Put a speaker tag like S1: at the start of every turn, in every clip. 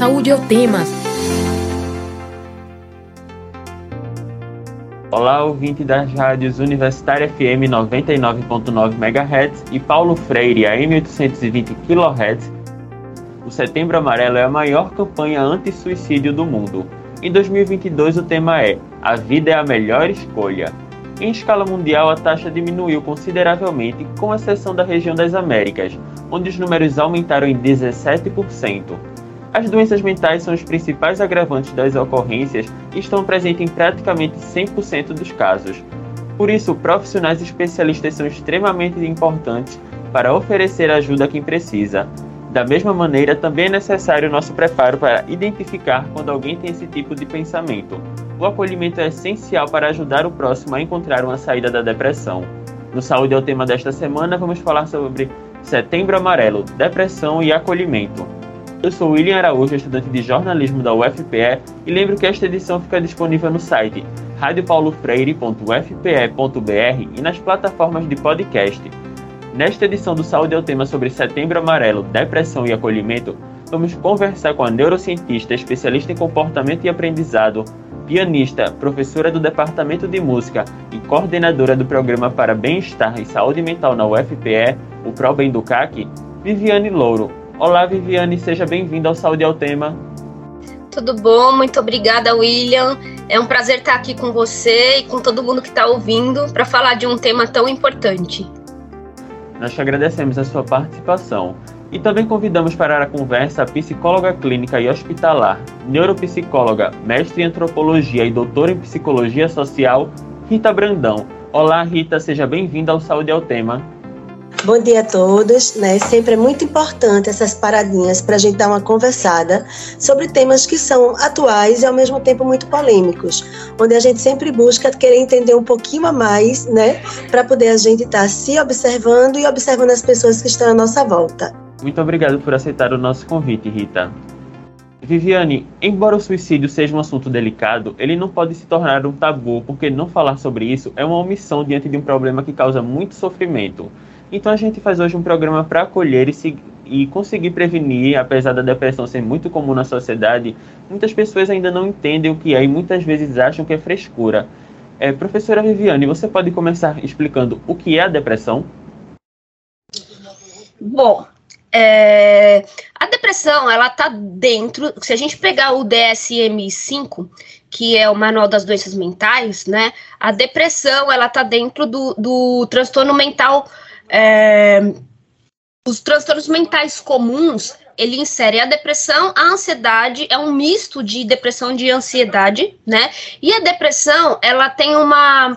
S1: Saúde é o tema.
S2: Olá, ouvinte das rádios Universitária FM 99.9 MHz e Paulo Freire AM 820 kHz. O Setembro Amarelo é a maior campanha anti-suicídio do mundo. Em 2022, o tema é A Vida é a Melhor Escolha. Em escala mundial, a taxa diminuiu consideravelmente, com exceção da região das Américas, onde os números aumentaram em 17%. As doenças mentais são os principais agravantes das ocorrências e estão presentes em praticamente 100% dos casos. Por isso, profissionais especialistas são extremamente importantes para oferecer ajuda a quem precisa. Da mesma maneira, também é necessário nosso preparo para identificar quando alguém tem esse tipo de pensamento. O acolhimento é essencial para ajudar o próximo a encontrar uma saída da depressão. No Saúde é o tema desta semana, vamos falar sobre Setembro Amarelo, Depressão e Acolhimento. Eu sou William Araújo, estudante de jornalismo da UFPE, e lembro que esta edição fica disponível no site radiopaulofreire.ufpe.br e nas plataformas de podcast. Nesta edição do Saúde é o tema sobre Setembro Amarelo, Depressão e Acolhimento, vamos conversar com a neurocientista, especialista em comportamento e aprendizado, pianista, professora do Departamento de Música e coordenadora do Programa para Bem-Estar e Saúde Mental na UFPE, o ProBem do CAC, Viviane Louro. Olá, Viviane, seja bem-vinda ao Saúde ao Tema.
S3: Tudo bom? Muito obrigada, William. É um prazer estar aqui com você e com todo mundo que está ouvindo para falar de um tema tão importante.
S2: Nós te agradecemos a sua participação e também convidamos para a conversa a psicóloga clínica e hospitalar, neuropsicóloga, mestre em antropologia e doutora em psicologia social, Rita Brandão. Olá, Rita, seja bem-vinda ao Saúde ao Tema.
S4: Bom dia a todos, né? Sempre é muito importante essas paradinhas para a gente dar uma conversada sobre temas que são atuais e ao mesmo tempo muito polêmicos, onde a gente sempre busca querer entender um pouquinho a mais, né? Para poder a gente estar tá se observando e observando as pessoas que estão à nossa volta.
S2: Muito obrigado por aceitar o nosso convite, Rita. Viviane, embora o suicídio seja um assunto delicado, ele não pode se tornar um tabu, porque não falar sobre isso é uma omissão diante de um problema que causa muito sofrimento. Então a gente faz hoje um programa para acolher e, se, e conseguir prevenir, apesar da depressão ser muito comum na sociedade, muitas pessoas ainda não entendem o que é e muitas vezes acham que é frescura. É, professora Viviane, você pode começar explicando o que é a depressão?
S3: Bom, é, a depressão, ela está dentro, se a gente pegar o DSM-5, que é o Manual das Doenças Mentais, né, a depressão, ela está dentro do, do transtorno mental é, os transtornos mentais comuns, ele insere a depressão, a ansiedade, é um misto de depressão e de ansiedade, né? E a depressão, ela tem uma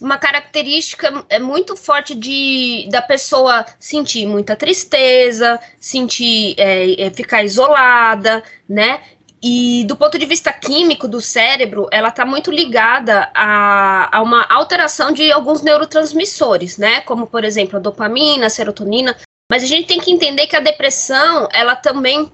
S3: uma característica é muito forte de da pessoa sentir muita tristeza, sentir é, é, ficar isolada, né? E do ponto de vista químico do cérebro, ela está muito ligada a, a, uma alteração de alguns neurotransmissores, né? Como, por exemplo, a dopamina, a serotonina. Mas a gente tem que entender que a depressão, ela também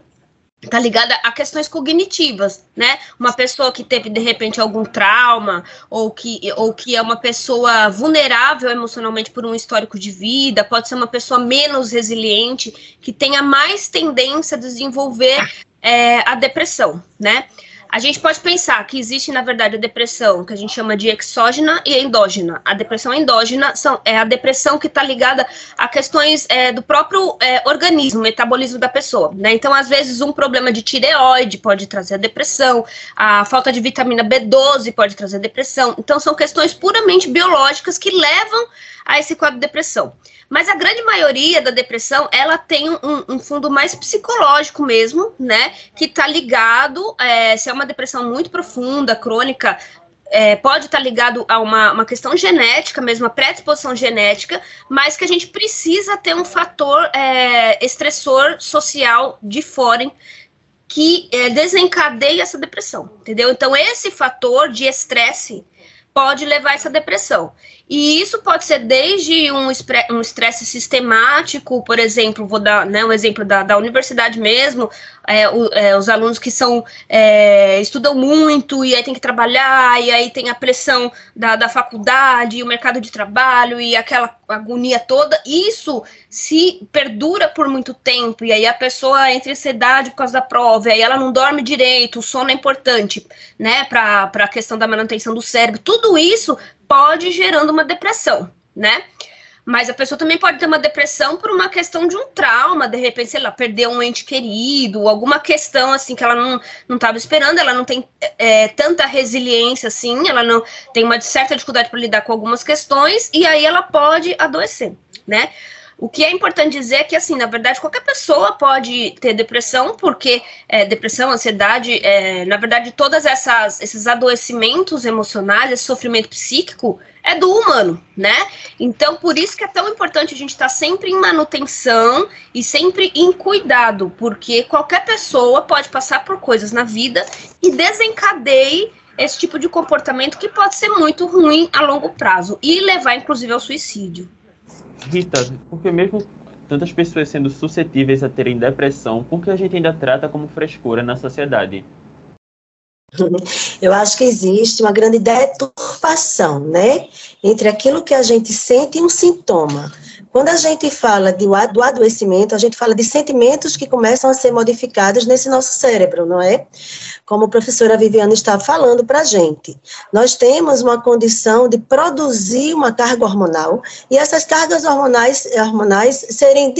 S3: está ligada a questões cognitivas, né? Uma pessoa que teve de repente algum trauma ou que, ou que é uma pessoa vulnerável emocionalmente por um histórico de vida, pode ser uma pessoa menos resiliente, que tenha mais tendência a desenvolver é, a depressão, né? A gente pode pensar que existe, na verdade, a depressão que a gente chama de exógena e endógena. A depressão endógena são, é a depressão que está ligada a questões é, do próprio é, organismo, metabolismo da pessoa. Né? Então, às vezes, um problema de tireoide pode trazer a depressão, a falta de vitamina B12 pode trazer depressão. Então, são questões puramente biológicas que levam a esse quadro de depressão. Mas a grande maioria da depressão, ela tem um, um fundo mais psicológico mesmo, né? Que está ligado, é, se é uma depressão muito profunda, crônica, é, pode estar tá ligado a uma, uma questão genética, mesmo, uma predisposição genética, mas que a gente precisa ter um fator é, estressor social de fora que é, desencadeia essa depressão, entendeu? Então, esse fator de estresse pode levar a essa depressão. E isso pode ser desde um estresse sistemático, por exemplo, vou dar né, um exemplo da, da universidade mesmo, é, o, é, os alunos que são é, estudam muito e aí tem que trabalhar, e aí tem a pressão da, da faculdade, o mercado de trabalho e aquela agonia toda, isso se perdura por muito tempo, e aí a pessoa entra em ansiedade por causa da prova, e aí ela não dorme direito, o sono é importante, né, para a questão da manutenção do cérebro, tudo isso pode gerando uma depressão, né? Mas a pessoa também pode ter uma depressão por uma questão de um trauma, de repente, sei lá, perder um ente querido, alguma questão assim que ela não estava esperando, ela não tem é, tanta resiliência assim, ela não tem uma certa dificuldade para lidar com algumas questões, e aí ela pode adoecer, né? O que é importante dizer é que, assim, na verdade, qualquer pessoa pode ter depressão, porque é, depressão, ansiedade, é, na verdade, todas essas esses adoecimentos emocionais, esse sofrimento psíquico, é do humano, né? Então, por isso que é tão importante a gente estar tá sempre em manutenção e sempre em cuidado, porque qualquer pessoa pode passar por coisas na vida e desencadeie esse tipo de comportamento que pode ser muito ruim a longo prazo e levar, inclusive, ao suicídio.
S2: Rita, porque mesmo tantas pessoas sendo suscetíveis a terem depressão, por que a gente ainda trata como frescura na sociedade?
S4: Eu acho que existe uma grande deturpação, né, entre aquilo que a gente sente e um sintoma. Quando a gente fala de, do adoecimento, a gente fala de sentimentos que começam a ser modificados nesse nosso cérebro, não é? Como a professora Viviane está falando para a gente. Nós temos uma condição de produzir uma carga hormonal e essas cargas hormonais, hormonais serem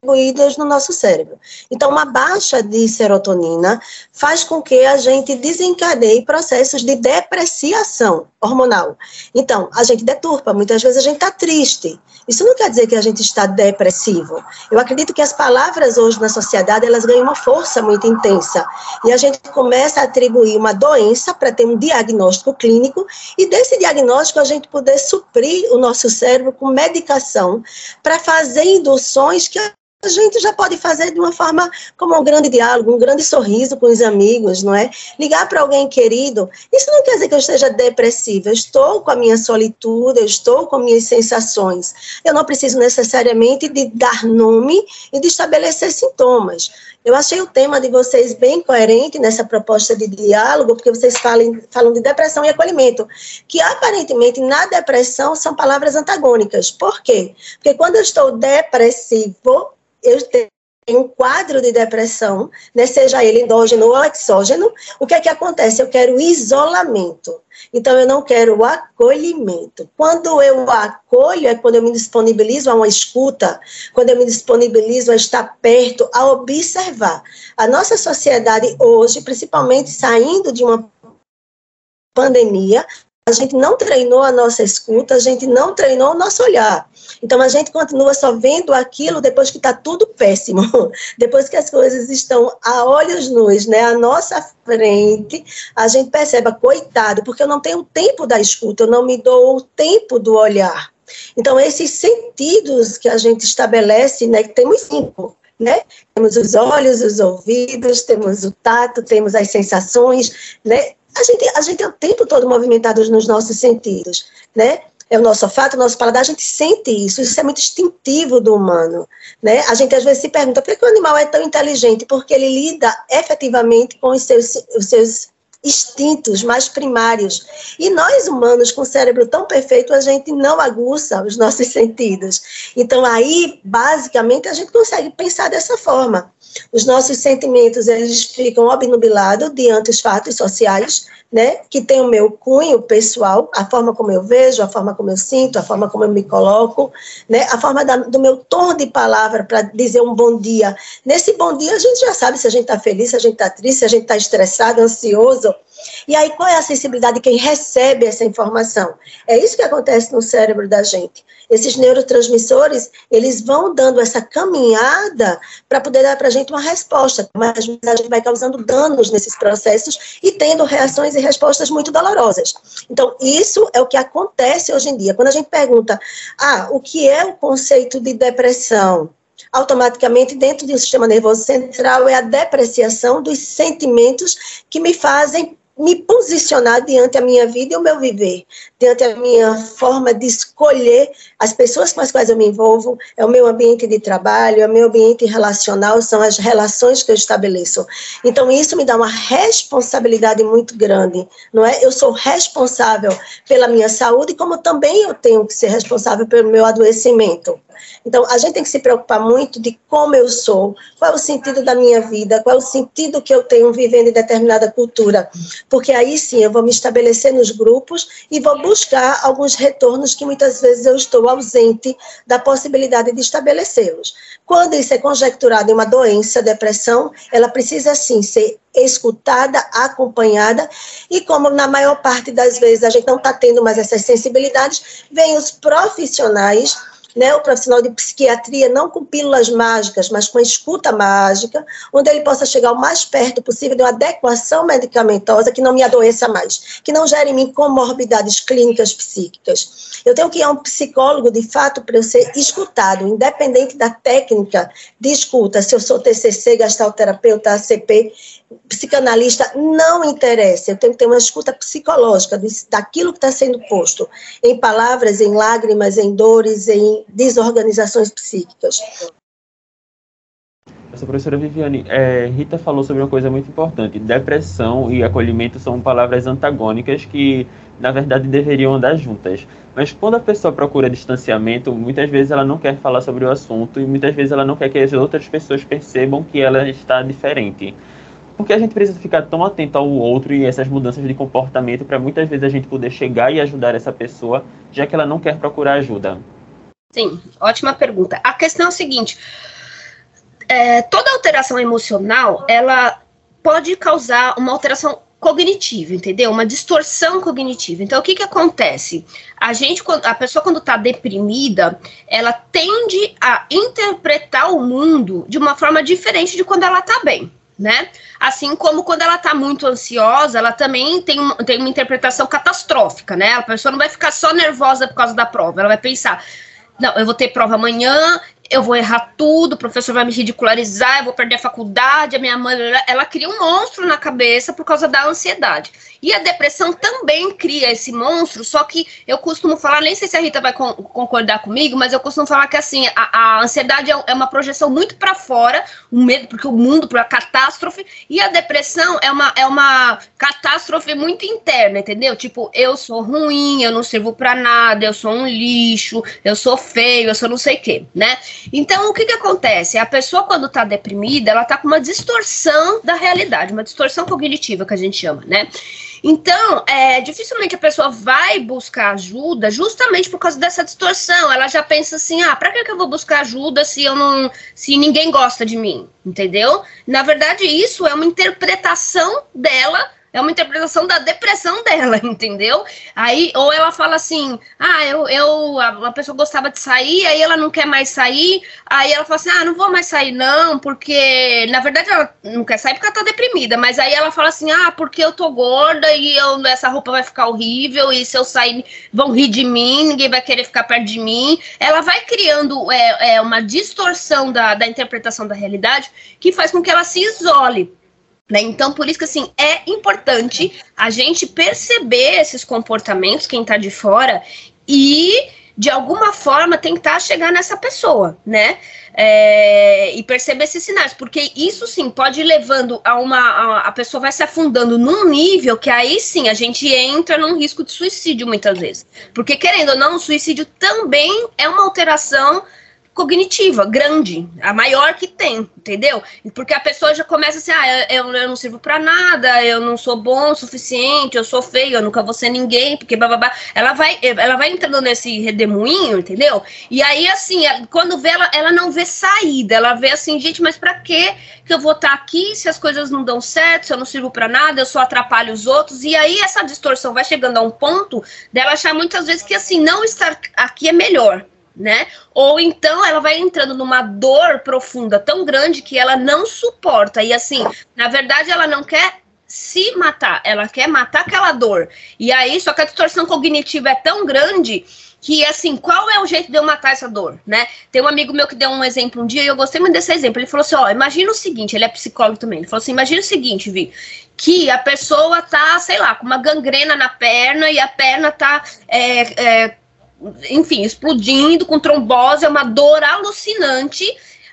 S4: distribuídas no nosso cérebro. Então, uma baixa de serotonina faz com que a gente desencadeie processos de depreciação hormonal. Então, a gente deturpa, muitas vezes a gente está triste. Isso não quer dizer que a gente está depressivo. Eu acredito que as palavras hoje na sociedade, elas ganham uma força muito intensa. E a gente começa a atribuir uma doença para ter um diagnóstico clínico e desse diagnóstico a gente poder suprir o nosso cérebro com medicação para fazer induções que a gente já pode fazer de uma forma como um grande diálogo, um grande sorriso com os amigos, não é? Ligar para alguém querido. Isso não quer dizer que eu esteja depressiva. Eu estou com a minha solitude, eu estou com minhas sensações. Eu não preciso necessariamente de dar nome e de estabelecer sintomas. Eu achei o tema de vocês bem coerente nessa proposta de diálogo, porque vocês falam, falam de depressão e acolhimento, que aparentemente na depressão são palavras antagônicas. Por quê? Porque quando eu estou depressivo, eu tenho um quadro de depressão, né, seja ele endógeno ou exógeno, o que é que acontece? Eu quero isolamento. Então, eu não quero o acolhimento. Quando eu acolho, é quando eu me disponibilizo a uma escuta, quando eu me disponibilizo a estar perto, a observar. A nossa sociedade hoje, principalmente saindo de uma pandemia, a gente não treinou a nossa escuta, a gente não treinou o nosso olhar. Então a gente continua só vendo aquilo depois que está tudo péssimo, depois que as coisas estão a olhos nus, né, à nossa frente, a gente percebe, coitado, porque eu não tenho tempo da escuta, eu não me dou o tempo do olhar. Então esses sentidos que a gente estabelece, né, que temos cinco, né? Temos os olhos, os ouvidos, temos o tato, temos as sensações, né? A gente, a gente é o tempo todo movimentado nos nossos sentidos, né? É o nosso olfato, o nosso paladar, a gente sente isso, isso é muito instintivo do humano, né? A gente às vezes se pergunta por que o animal é tão inteligente? Porque ele lida efetivamente com os seus, os seus instintos mais primários. E nós humanos, com o cérebro tão perfeito, a gente não aguça os nossos sentidos. Então aí, basicamente, a gente consegue pensar dessa forma. Os nossos sentimentos, eles ficam obnubilados diante dos fatos sociais, né, que tem o meu cunho pessoal, a forma como eu vejo, a forma como eu sinto, a forma como eu me coloco, né, a forma da, do meu tom de palavra para dizer um bom dia. Nesse bom dia, a gente já sabe se a gente está feliz, se a gente está triste, se a gente está estressado, ansioso. E aí, qual é a sensibilidade de quem recebe essa informação? É isso que acontece no cérebro da gente. Esses neurotransmissores, eles vão dando essa caminhada para poder dar para a gente uma resposta, mas a gente vai causando danos nesses processos e tendo reações e respostas muito dolorosas. Então, isso é o que acontece hoje em dia. Quando a gente pergunta, ah, o que é o conceito de depressão? automaticamente dentro do sistema nervoso central é a depreciação dos sentimentos que me fazem me posicionar diante a minha vida e o meu viver, diante a minha forma de escolher as pessoas com as quais eu me envolvo, é o meu ambiente de trabalho, é o meu ambiente relacional, são as relações que eu estabeleço. Então, isso me dá uma responsabilidade muito grande, não é? Eu sou responsável pela minha saúde, como também eu tenho que ser responsável pelo meu adoecimento. Então, a gente tem que se preocupar muito de como eu sou, qual é o sentido da minha vida, qual é o sentido que eu tenho vivendo em determinada cultura, porque aí sim eu vou me estabelecer nos grupos e vou buscar alguns retornos que muitas vezes eu estou ausente da possibilidade de estabelecê-los. Quando isso é conjecturado em uma doença, depressão, ela precisa sim ser escutada, acompanhada, e como na maior parte das vezes a gente não está tendo mais essas sensibilidades, vem os profissionais né, o profissional de psiquiatria, não com pílulas mágicas, mas com escuta mágica, onde ele possa chegar o mais perto possível de uma adequação medicamentosa que não me adoeça mais, que não gere em mim comorbidades clínicas psíquicas. Eu tenho que ir a um psicólogo, de fato, para eu ser escutado, independente da técnica de escuta, se eu sou TCC, gastalterapeuta, ACP, psicanalista não interessa. Eu tenho que ter uma escuta psicológica daquilo que está sendo posto em palavras, em lágrimas, em dores, em desorganizações psíquicas.
S2: Essa professora Viviane, é, Rita falou sobre uma coisa muito importante. Depressão e acolhimento são palavras antagônicas que, na verdade, deveriam andar juntas. Mas quando a pessoa procura distanciamento, muitas vezes ela não quer falar sobre o assunto e muitas vezes ela não quer que as outras pessoas percebam que ela está diferente. Porque a gente precisa ficar tão atento ao outro e essas mudanças de comportamento para muitas vezes a gente poder chegar e ajudar essa pessoa, já que ela não quer procurar ajuda.
S3: Sim, ótima pergunta. A questão é o seguinte: é, toda alteração emocional ela pode causar uma alteração cognitiva, entendeu? Uma distorção cognitiva. Então, o que que acontece? A gente, a pessoa quando está deprimida, ela tende a interpretar o mundo de uma forma diferente de quando ela está bem né? Assim como quando ela tá muito ansiosa, ela também tem, um, tem uma interpretação catastrófica, né? A pessoa não vai ficar só nervosa por causa da prova, ela vai pensar, não, eu vou ter prova amanhã, eu vou errar tudo, o professor vai me ridicularizar, eu vou perder a faculdade, a minha mãe. Ela cria um monstro na cabeça por causa da ansiedade. E a depressão também cria esse monstro, só que eu costumo falar, nem sei se a Rita vai con concordar comigo, mas eu costumo falar que assim, a, a ansiedade é, é, uma projeção muito para fora, o medo, porque o mundo, para catástrofe, e a depressão é uma, é uma catástrofe muito interna, entendeu? Tipo, eu sou ruim, eu não sirvo para nada, eu sou um lixo, eu sou feio, eu sou não sei o quê, né? Então, o que que acontece? A pessoa, quando tá deprimida, ela tá com uma distorção da realidade, uma distorção cognitiva que a gente chama, né? Então, é, dificilmente a pessoa vai buscar ajuda justamente por causa dessa distorção. Ela já pensa assim: ah, pra que, que eu vou buscar ajuda se eu não. se ninguém gosta de mim? Entendeu? Na verdade, isso é uma interpretação dela é uma interpretação da depressão dela, entendeu? Aí, ou ela fala assim: ah, eu, eu a, pessoa gostava de sair, aí ela não quer mais sair, aí ela fala assim: ah, não vou mais sair, não, porque na verdade ela não quer sair porque ela tá deprimida, mas aí ela fala assim: ah, porque eu tô gorda e eu, essa roupa vai ficar horrível, e se eu sair, vão rir de mim, ninguém vai querer ficar perto de mim. Ela vai criando é, é, uma distorção da, da interpretação da realidade que faz com que ela se isole. Né? Então, por isso que assim, é importante a gente perceber esses comportamentos, quem está de fora, e de alguma forma tentar chegar nessa pessoa, né? É, e perceber esses sinais, porque isso sim pode ir levando a uma. A, a, pessoa vai se afundando num nível que aí sim a gente entra num risco de suicídio muitas vezes. Porque, querendo ou não, o suicídio também é uma alteração cognitiva grande, a maior que tem, entendeu? Porque a pessoa já começa assim, ah, eu, eu não sirvo para nada, eu não sou bom o suficiente, eu sou feio, eu nunca vou ser ninguém, porque bababá. Ela vai, ela vai entrando nesse redemoinho, entendeu? E aí, assim, quando vê ela, ela não vê saída, ela vê assim, gente, mas para que que eu vou estar tá aqui se as coisas não dão certo, se eu não sirvo para nada, eu só atrapalho os outros? E aí essa distorção vai chegando a um ponto dela achar muitas vezes que assim, não estar aqui é melhor né? Ou então ela vai entrando numa dor profunda tão grande que ela não suporta. E assim, na verdade, ela não quer se matar, ela quer matar aquela dor. E aí, só que a distorção cognitiva é tão grande que assim, qual é o jeito de eu matar essa dor, né? Tem um amigo meu que deu um exemplo um dia e eu gostei muito desse exemplo. Ele falou assim: ó, imagina o seguinte, ele é psicólogo também. Ele falou assim: imagina o seguinte, Vi, que a pessoa tá, sei lá, com uma gangrena na perna e a perna tá. É, é, enfim, explodindo com trombose, é uma dor alucinante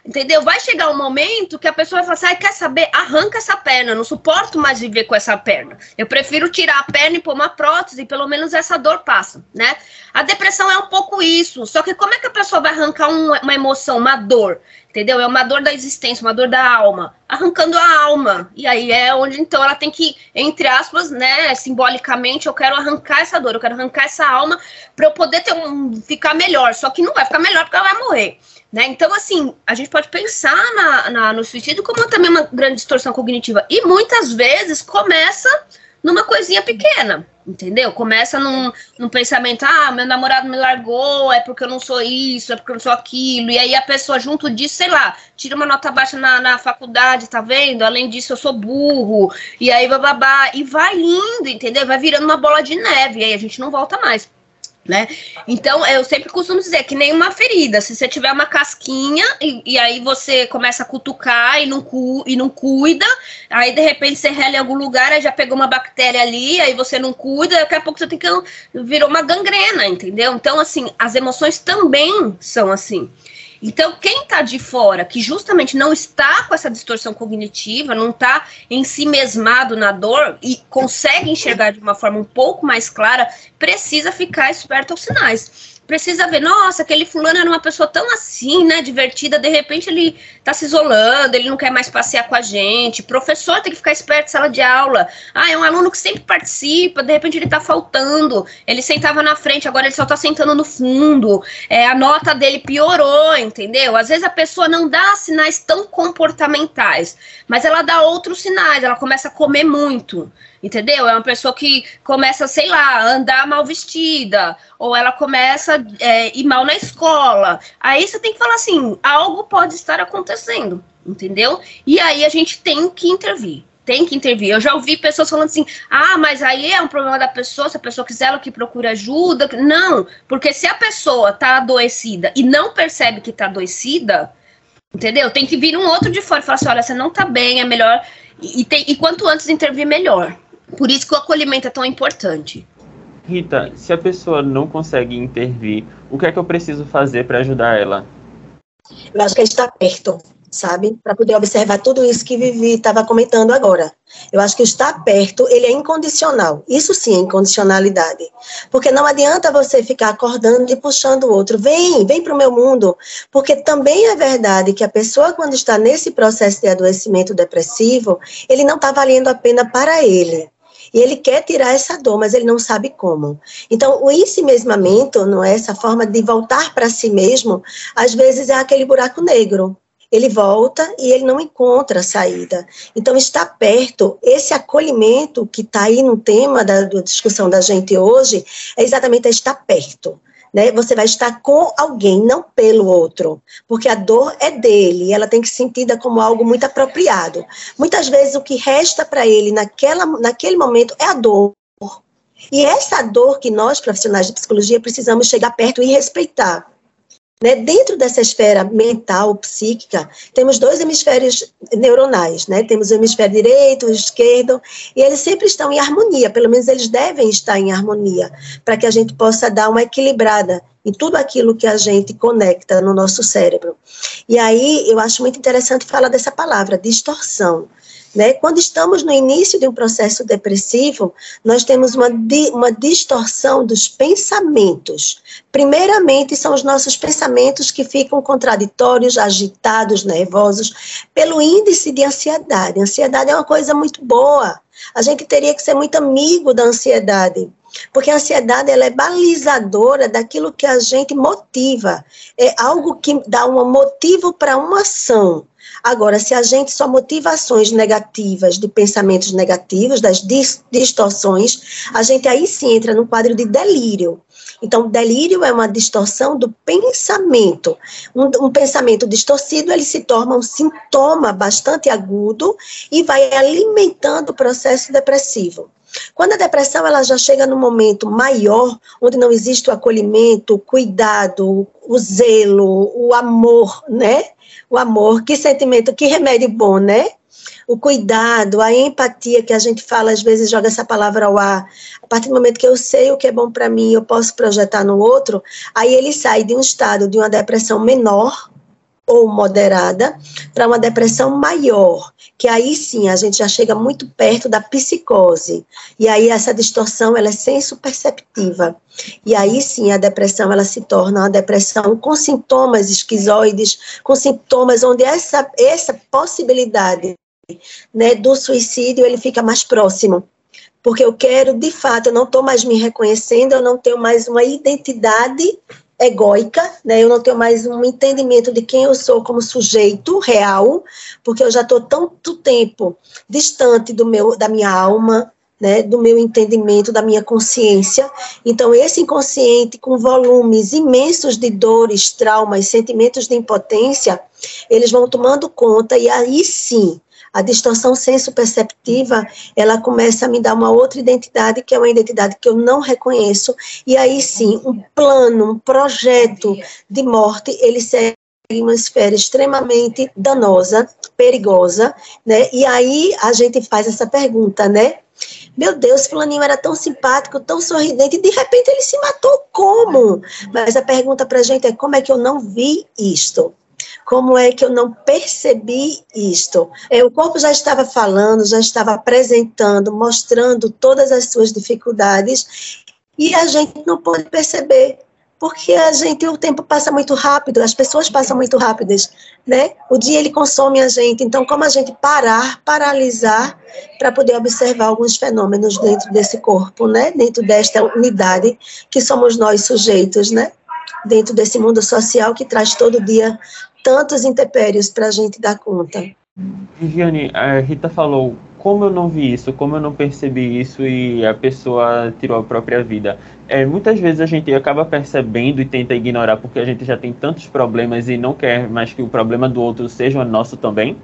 S3: Entendeu? Vai chegar um momento que a pessoa vai falar assim: quer saber? Arranca essa perna, não suporto mais viver com essa perna. Eu prefiro tirar a perna e pôr uma prótese, pelo menos essa dor passa, né? A depressão é um pouco isso. Só que como é que a pessoa vai arrancar um, uma emoção, uma dor? Entendeu? É uma dor da existência, uma dor da alma. Arrancando a alma. E aí é onde então ela tem que, entre aspas, né, simbolicamente, eu quero arrancar essa dor, eu quero arrancar essa alma para eu poder ter um, ficar melhor. Só que não vai ficar melhor porque ela vai morrer. Né? Então, assim, a gente pode pensar na, na, no suicídio como também uma grande distorção cognitiva. E muitas vezes começa numa coisinha pequena, entendeu? Começa num, num pensamento, ah, meu namorado me largou, é porque eu não sou isso, é porque eu não sou aquilo. E aí a pessoa, junto disso, sei lá, tira uma nota baixa na, na faculdade, tá vendo? Além disso, eu sou burro. E aí, bababá. E vai indo, entendeu? Vai virando uma bola de neve. E aí a gente não volta mais né? Então, eu sempre costumo dizer que nem uma ferida. Se você tiver uma casquinha e, e aí você começa a cutucar e não, cu, e não cuida, aí de repente você rela em algum lugar, aí já pegou uma bactéria ali, aí você não cuida, daqui a pouco você tem que virou uma gangrena, entendeu? Então, assim, as emoções também são assim. Então, quem está de fora, que justamente não está com essa distorção cognitiva, não está em si mesmado na dor e consegue enxergar de uma forma um pouco mais clara, precisa ficar esperto aos sinais precisa ver, nossa, aquele fulano era uma pessoa tão assim, né, divertida, de repente ele tá se isolando, ele não quer mais passear com a gente, professor tem que ficar esperto sala de aula, ah, é um aluno que sempre participa, de repente ele tá faltando, ele sentava na frente, agora ele só tá sentando no fundo, é, a nota dele piorou, entendeu? Às vezes a pessoa não dá sinais tão comportamentais, mas ela dá outros sinais, ela começa a comer muito, entendeu? É uma pessoa que começa, sei lá, a andar mal vestida, ou ela começa é, ir mal na escola. Aí você tem que falar assim: algo pode estar acontecendo, entendeu? E aí a gente tem que intervir. Tem que intervir. Eu já ouvi pessoas falando assim: ah, mas aí é um problema da pessoa, se a pessoa quiser ela que procura ajuda. Não, porque se a pessoa tá adoecida e não percebe que tá adoecida, entendeu? Tem que vir um outro de fora e falar assim: olha, você não tá bem, é melhor. E, tem, e quanto antes intervir, melhor. Por isso que o acolhimento é tão importante.
S2: Rita, se a pessoa não consegue intervir, o que é que eu preciso fazer para ajudar ela?
S4: Eu acho que a gente está perto, sabe? Para poder observar tudo isso que Vivi estava comentando agora. Eu acho que estar perto, ele é incondicional. Isso sim é incondicionalidade. Porque não adianta você ficar acordando e puxando o outro. Vem, vem para o meu mundo. Porque também é verdade que a pessoa, quando está nesse processo de adoecimento depressivo, ele não está valendo a pena para ele. E ele quer tirar essa dor, mas ele não sabe como. Então, o ensimesmamento, não é essa forma de voltar para si mesmo, às vezes é aquele buraco negro. Ele volta e ele não encontra saída. Então, está perto, esse acolhimento que está aí no tema da, da discussão da gente hoje, é exatamente estar perto né? Você vai estar com alguém, não pelo outro, porque a dor é dele, ela tem que ser sentida como algo muito apropriado. Muitas vezes o que resta para ele naquela, naquele momento é a dor. E essa dor que nós, profissionais de psicologia, precisamos chegar perto e respeitar. Né? Dentro dessa esfera mental, psíquica, temos dois hemisférios neuronais, né? temos o hemisfério direito, o esquerdo, e eles sempre estão em harmonia, pelo menos eles devem estar em harmonia, para que a gente possa dar uma equilibrada em tudo aquilo que a gente conecta no nosso cérebro. E aí eu acho muito interessante falar dessa palavra, distorção. Né? Quando estamos no início de um processo depressivo, nós temos uma, di uma distorção dos pensamentos. Primeiramente, são os nossos pensamentos que ficam contraditórios, agitados, nervosos, pelo índice de ansiedade. A ansiedade é uma coisa muito boa. A gente teria que ser muito amigo da ansiedade, porque a ansiedade ela é balizadora daquilo que a gente motiva. É algo que dá um motivo para uma ação. Agora, se a gente só motivações negativas, de pensamentos negativos, das distorções, a gente aí sim entra no quadro de delírio. Então, delírio é uma distorção do pensamento. Um, um, pensamento distorcido, ele se torna um sintoma bastante agudo e vai alimentando o processo depressivo. Quando a depressão ela já chega no momento maior, onde não existe o acolhimento, o cuidado, o zelo, o amor, né? O amor, que sentimento, que remédio bom, né? O cuidado, a empatia que a gente fala, às vezes joga essa palavra ao ar. A partir do momento que eu sei o que é bom para mim, eu posso projetar no outro, aí ele sai de um estado de uma depressão menor, ou moderada para uma depressão maior, que aí sim a gente já chega muito perto da psicose. E aí essa distorção ela é senso perceptiva. E aí sim a depressão ela se torna uma depressão com sintomas esquizoides, com sintomas onde essa essa possibilidade né, do suicídio ele fica mais próximo porque eu quero, de fato, eu não estou mais me reconhecendo, eu não tenho mais uma identidade egóica, né? Eu não tenho mais um entendimento de quem eu sou como sujeito real, porque eu já estou tanto tempo distante do meu, da minha alma, né? Do meu entendimento, da minha consciência. Então esse inconsciente com volumes imensos de dores, traumas, sentimentos de impotência, eles vão tomando conta e aí sim a distorção senso-perceptiva, ela começa a me dar uma outra identidade, que é uma identidade que eu não reconheço, e aí sim, um plano, um projeto de morte, ele segue uma esfera extremamente danosa, perigosa, né? E aí a gente faz essa pergunta, né? Meu Deus, fulaninho era tão simpático, tão sorridente, e de repente ele se matou como? Mas a pergunta para a gente é como é que eu não vi isto? Como é que eu não percebi isto? É, o corpo já estava falando, já estava apresentando, mostrando todas as suas dificuldades e a gente não pode perceber porque a gente o tempo passa muito rápido, as pessoas passam muito rápidas, né? O dia ele consome a gente, então como a gente parar, paralisar para poder observar alguns fenômenos dentro desse corpo, né? Dentro desta unidade que somos nós sujeitos, né? Dentro desse mundo social que traz todo dia tantos intempéries para a gente dar conta.
S2: Viviane, a Rita falou como eu não vi isso, como eu não percebi isso e a pessoa tirou a própria vida. É, muitas vezes a gente acaba percebendo e tenta ignorar porque a gente já tem tantos problemas e não quer mais que o problema do outro seja o nosso também.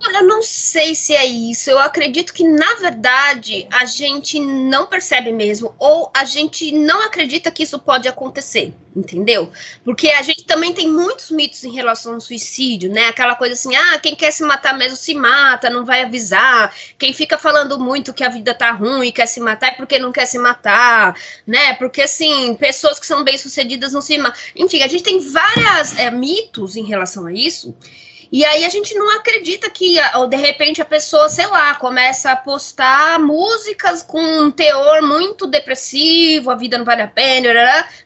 S3: Olha, eu não sei se é isso. Eu acredito que, na verdade, a gente não percebe mesmo, ou a gente não acredita que isso pode acontecer, entendeu? Porque a gente também tem muitos mitos em relação ao suicídio, né? Aquela coisa assim, ah, quem quer se matar mesmo se mata, não vai avisar. Quem fica falando muito que a vida tá ruim e quer se matar é porque não quer se matar, né? Porque, assim, pessoas que são bem-sucedidas não se matam. Enfim, a gente tem vários é, mitos em relação a isso. E aí a gente não acredita que, ou de repente, a pessoa, sei lá, começa a postar músicas com um teor muito depressivo, a vida não vale a pena,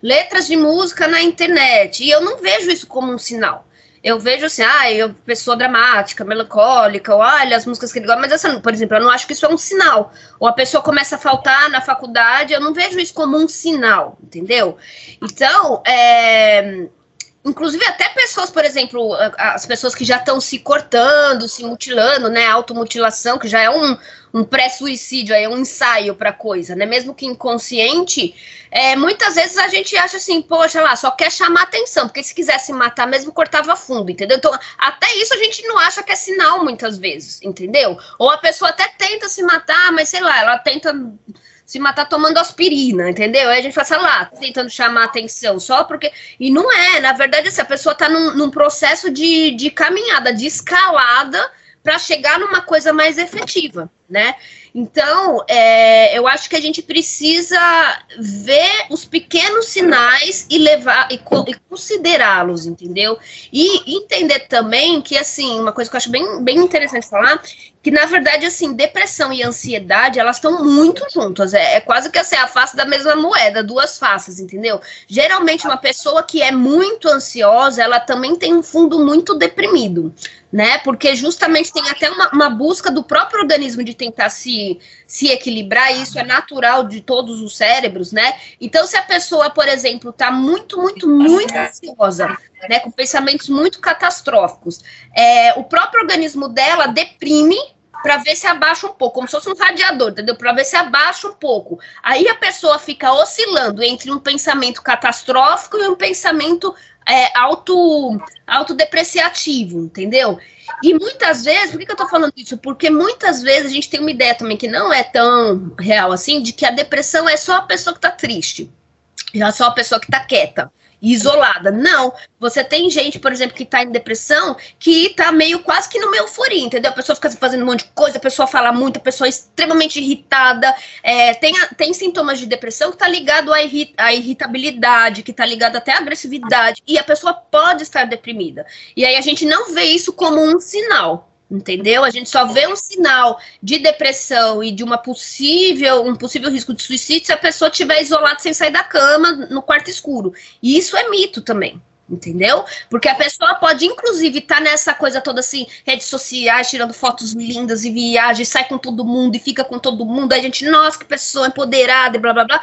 S3: letras de música na internet. E eu não vejo isso como um sinal. Eu vejo assim, ah, eu, pessoa dramática, melancólica, ou olha as músicas que ele gosta, mas essa, por exemplo, eu não acho que isso é um sinal. Ou a pessoa começa a faltar na faculdade, eu não vejo isso como um sinal, entendeu? Então, é inclusive até pessoas, por exemplo, as pessoas que já estão se cortando, se mutilando, né, automutilação, que já é um, um pré-suicídio, é um ensaio para coisa, né, mesmo que inconsciente, é, muitas vezes a gente acha assim, poxa lá, só quer chamar atenção, porque se quisesse matar mesmo, cortava fundo, entendeu? Então, até isso a gente não acha que é sinal muitas vezes, entendeu? Ou a pessoa até tenta se matar, mas sei lá, ela tenta se matar tomando aspirina, entendeu? Aí a gente fala, lá, tentando chamar atenção, só porque. E não é, na verdade, essa pessoa está num, num, processo de, de caminhada, de escalada para chegar numa coisa mais efetiva, né? Então, é, eu acho que a gente precisa ver os pequenos sinais e levar e, e considerá-los, entendeu? E entender também que, assim, uma coisa que eu acho bem, bem interessante falar, que na verdade, assim, depressão e ansiedade, elas estão muito juntas. É, é, quase que assim, a face da mesma moeda, duas faces, entendeu? Geralmente, uma pessoa que é muito ansiosa, ela também tem um fundo muito deprimido, né? Porque justamente tem até uma, uma busca do próprio organismo de tentar se, se equilibrar, e isso é natural de todos os cérebros, né? Então, se a pessoa, por exemplo, tá muito, muito, muito ansiosa, né, com pensamentos muito catastróficos, é, o próprio organismo dela deprime para ver se abaixa um pouco, como se fosse um radiador, entendeu? Para ver se abaixa um pouco. Aí a pessoa fica oscilando entre um pensamento catastrófico e um pensamento é, auto, autodepreciativo, entendeu? E muitas vezes, por que, que eu tô falando isso? Porque muitas vezes a gente tem uma ideia também que não é tão real assim, de que a depressão é só a pessoa que tá triste. É só a pessoa que tá quieta isolada. Não. Você tem gente, por exemplo, que tá em depressão, que tá meio quase que numa euforia, entendeu? A pessoa fica fazendo um monte de coisa, a pessoa fala muito, a pessoa é extremamente irritada. É, tem, tem sintomas de depressão que tá ligado à, irri à irritabilidade, que tá ligado até à agressividade. E a pessoa pode estar deprimida. E aí a gente não vê isso como um sinal entendeu? A gente só vê um sinal de depressão e de uma possível, um possível risco de suicídio se a pessoa estiver isolada sem sair da cama no quarto escuro. E isso é mito também. Entendeu? Porque a pessoa pode, inclusive, estar tá nessa coisa toda assim, redes sociais, tirando fotos lindas e viagens, sai com todo mundo e fica com todo mundo. A gente, nossa, que pessoa empoderada e blá blá blá.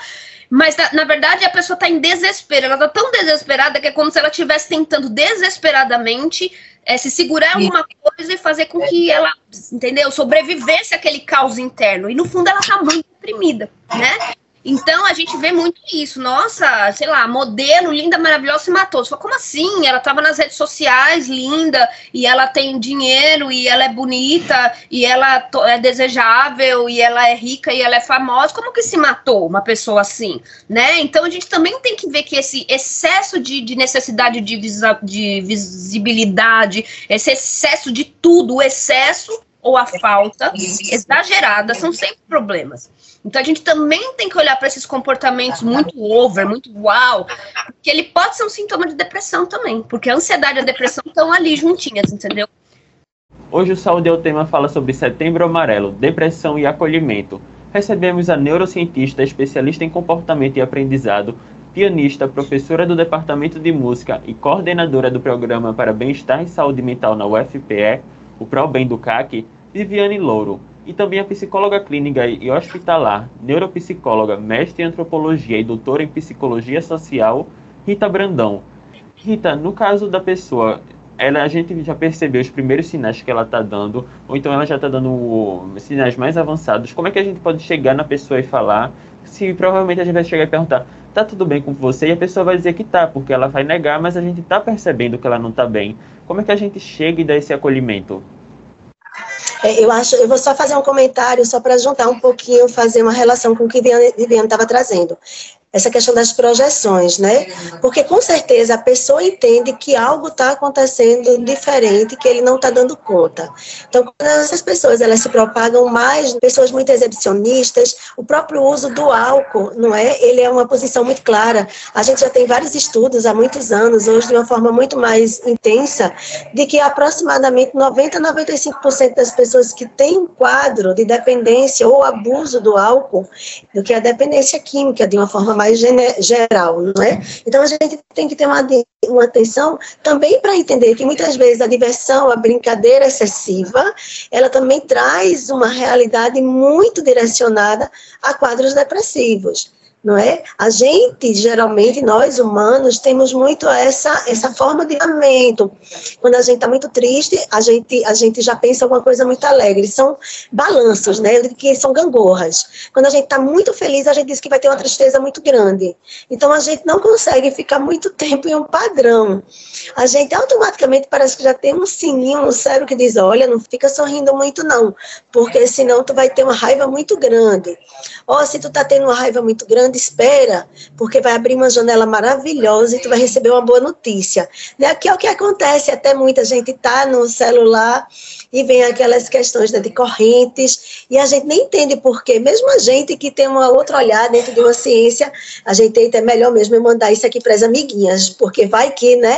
S3: Mas, na, na verdade, a pessoa está em desespero. Ela está tão desesperada que é como se ela estivesse tentando desesperadamente é, se segurar alguma coisa e fazer com que ela, entendeu, sobrevivesse àquele caos interno. E no fundo ela tá muito deprimida, né? Então a gente vê muito isso. Nossa, sei lá, modelo linda, maravilhosa se matou. Você fala, como assim? Ela estava nas redes sociais, linda, e ela tem dinheiro, e ela é bonita, e ela é desejável, e ela é rica, e ela é famosa. Como que se matou uma pessoa assim? Né? Então a gente também tem que ver que esse excesso de, de necessidade de, visa, de visibilidade, esse excesso de tudo, o excesso ou a falta exagerada são sempre problemas. Então a gente também tem que olhar para esses comportamentos muito over, muito uau, porque ele pode ser um sintoma de depressão também, porque a ansiedade e a depressão estão ali juntinhas, entendeu?
S2: Hoje o Saúde é o tema fala sobre Setembro Amarelo, depressão e acolhimento. Recebemos a neurocientista, especialista em comportamento e aprendizado, pianista, professora do Departamento de Música e coordenadora do Programa para Bem-Estar e Saúde Mental na UFPE, o ProBem do CAC, Viviane Louro e também a psicóloga clínica e hospitalar, neuropsicóloga, mestre em antropologia e doutora em psicologia social, Rita Brandão. Rita, no caso da pessoa, ela, a gente já percebeu os primeiros sinais que ela está dando, ou então ela já está dando sinais mais avançados. Como é que a gente pode chegar na pessoa e falar? Se provavelmente a gente vai chegar e perguntar, tá tudo bem com você? E a pessoa vai dizer que tá, porque ela vai negar, mas a gente está percebendo que ela não está bem. Como é que a gente chega e dá esse acolhimento?
S4: É, eu acho, eu vou só fazer um comentário só para juntar um pouquinho, fazer uma relação com o que Viviane estava trazendo essa questão das projeções, né? Porque com certeza a pessoa entende que algo está acontecendo diferente, que ele não está dando conta. Então, quando essas pessoas elas se propagam mais, pessoas muito exibicionistas, o próprio uso do álcool, não é? Ele é uma posição muito clara. A gente já tem vários estudos há muitos anos, hoje de uma forma muito mais intensa, de que aproximadamente 90 95% das pessoas que têm um quadro de dependência ou abuso do álcool, do que a dependência química de uma forma mais geral, não é? Então a gente tem que ter uma, uma atenção também para entender que muitas vezes a diversão, a brincadeira excessiva, ela também traz uma realidade muito direcionada a quadros depressivos não é? A gente, geralmente, nós humanos, temos muito essa, essa forma de lamento. Quando a gente está muito triste, a gente, a gente já pensa alguma coisa muito alegre. São balanços, né? Que são gangorras. Quando a gente está muito feliz, a gente diz que vai ter uma tristeza muito grande. Então, a gente não consegue ficar muito tempo em um padrão. A gente automaticamente parece que já tem um sininho no cérebro que diz, olha, não fica sorrindo muito não, porque senão tu vai ter uma raiva muito grande. Ou se tu está tendo uma raiva muito grande, grande espera, porque vai abrir uma janela maravilhosa e tu vai receber uma boa notícia. Né? Que é o que acontece, até muita gente está no celular e vem aquelas questões né, de correntes, e a gente nem entende por quê. Mesmo a gente que tem uma outra olhada dentro de uma ciência, a gente é melhor mesmo mandar isso aqui para as amiguinhas, porque vai que, né?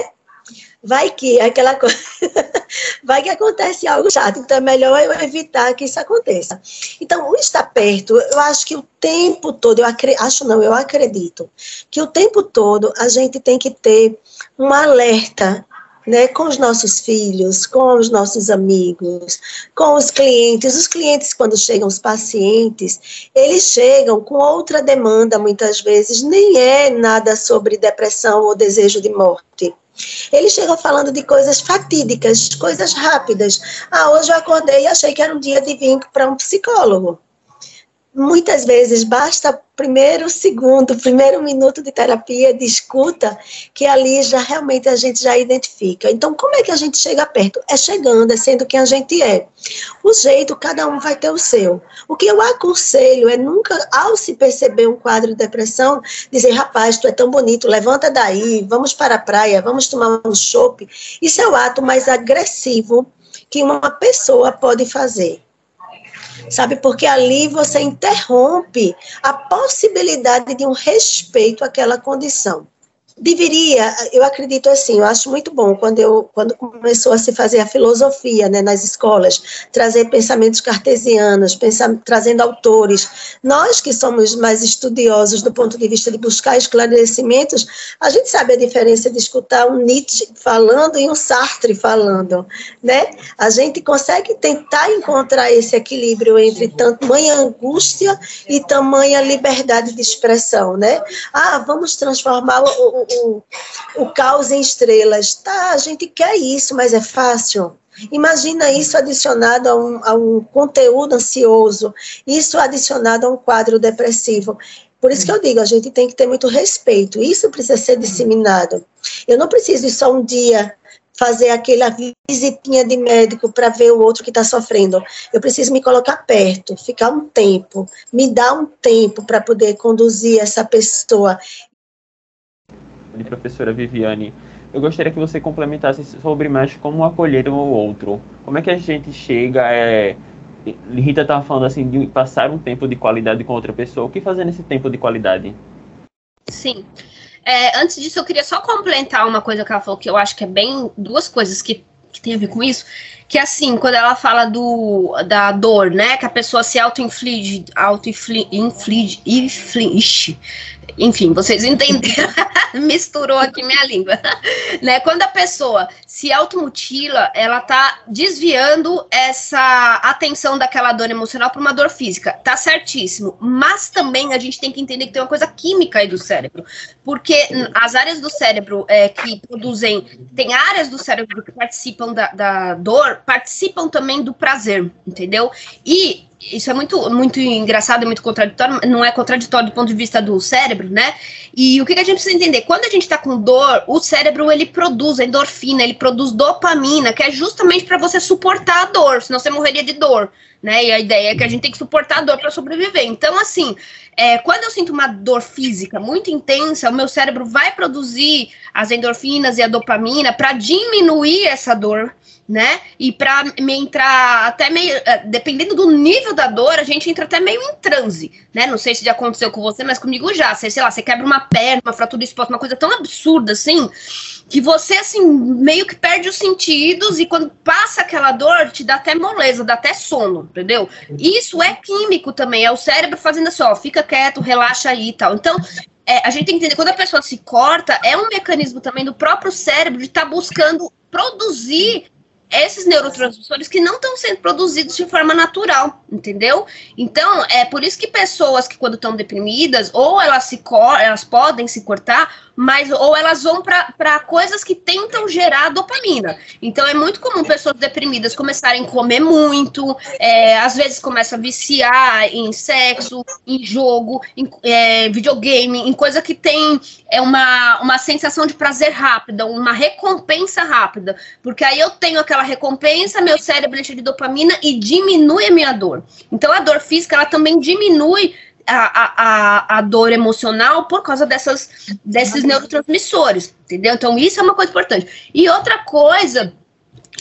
S4: Vai que aquela coisa, vai que acontece algo chato, então é melhor eu evitar que isso aconteça. Então, o estar perto, eu acho que o tempo todo, eu acho não, eu acredito, que o tempo todo a gente tem que ter um alerta né, com os nossos filhos, com os nossos amigos, com os clientes. Os clientes, quando chegam, os pacientes, eles chegam com outra demanda, muitas vezes, nem é nada sobre depressão ou desejo de morte. Eles chegam falando de coisas fatídicas, coisas rápidas. Ah, hoje eu acordei e achei que era um dia de vir para um psicólogo. Muitas vezes basta primeiro segundo, primeiro minuto de terapia, de escuta, que ali já realmente a gente já identifica. Então, como é que a gente chega perto? É chegando, é sendo quem a gente é. O jeito, cada um vai ter o seu. O que eu aconselho é nunca, ao se perceber um quadro de depressão, dizer, rapaz, tu é tão bonito, levanta daí, vamos para a praia, vamos tomar um chopp. Isso é o ato mais agressivo que uma pessoa pode fazer sabe? Porque ali você interrompe a possibilidade de um respeito àquela condição deveria, eu acredito assim, eu acho muito bom quando eu quando começou a se fazer a filosofia, né, nas escolas, trazer pensamentos cartesianos, pensar, trazendo autores. Nós que somos mais estudiosos do ponto de vista de buscar esclarecimentos, a gente sabe a diferença de escutar um Nietzsche falando e um Sartre falando, né? A gente consegue tentar encontrar esse equilíbrio entre tamanha angústia e tamanha liberdade de expressão, né? Ah, vamos transformar o, o, o caos em estrelas. Tá, a gente quer isso, mas é fácil. Imagina isso adicionado a um, a um conteúdo ansioso, isso adicionado a um quadro depressivo. Por isso que eu digo, a gente tem que ter muito respeito, isso precisa ser disseminado. Eu não preciso ir só um dia fazer aquela visitinha de médico para ver o outro que está sofrendo. Eu preciso me colocar perto, ficar um tempo, me dar um tempo para poder conduzir essa pessoa
S2: de professora Viviane, eu gostaria que você complementasse sobre mais como acolher o outro. Como é que a gente chega. É... Rita estava falando assim de passar um tempo de qualidade com outra pessoa. O que fazer nesse tempo de qualidade?
S3: Sim. É, antes disso, eu queria só complementar uma coisa que ela falou que eu acho que é bem duas coisas que, que tem a ver com isso. Que assim, quando ela fala do, da dor, né? Que a pessoa se auto-inflige, auto-inflige, inflige, inflige, enfim, vocês entenderam, misturou aqui minha língua, né? Quando a pessoa se automutila, ela tá desviando essa atenção daquela dor emocional para uma dor física. Tá certíssimo. Mas também a gente tem que entender que tem uma coisa química aí do cérebro. Porque as áreas do cérebro é, que produzem. Tem áreas do cérebro que participam da, da dor, participam também do prazer, entendeu? E isso é muito, muito engraçado e muito contraditório, não é contraditório do ponto de vista do cérebro, né? E o que, que a gente precisa entender? Quando a gente tá com dor, o cérebro ele produz endorfina, ele produz dopamina, que é justamente para você suportar a dor, senão você morreria de dor, né? E a ideia é que a gente tem que suportar a dor para sobreviver. Então, assim, é, quando eu sinto uma dor física muito intensa, o meu cérebro vai produzir as endorfinas e a dopamina para diminuir essa dor né? E para me entrar até meio, eh, dependendo do nível da dor, a gente entra até meio em transe, né? Não sei se já aconteceu com você, mas comigo já. Você, sei lá, você quebra uma perna, uma fratura exposta, uma coisa tão absurda assim, que você assim meio que perde os sentidos e quando passa aquela dor te dá até moleza, dá até sono, entendeu? Isso é químico também, é o cérebro fazendo assim, ó, fica quieto, relaxa aí e tal. Então, é, a gente tem que entender quando a pessoa se corta, é um mecanismo também do próprio cérebro de estar tá buscando produzir esses neurotransmissores que não estão sendo produzidos de forma natural, entendeu? Então, é por isso que pessoas que quando estão deprimidas, ou elas se elas podem se cortar, mas ou elas vão para coisas que tentam gerar dopamina. Então é muito comum pessoas deprimidas começarem a comer muito, é, às vezes começa a viciar em sexo, em jogo, em é, videogame, em coisa que tem é uma, uma sensação de prazer rápida, uma recompensa rápida. Porque aí eu tenho aquela recompensa, meu cérebro enche de dopamina e diminui a minha dor. Então a dor física ela também diminui a, a, a dor emocional por causa dessas, desses neurotransmissores, entendeu? Então, isso é uma coisa importante. E outra coisa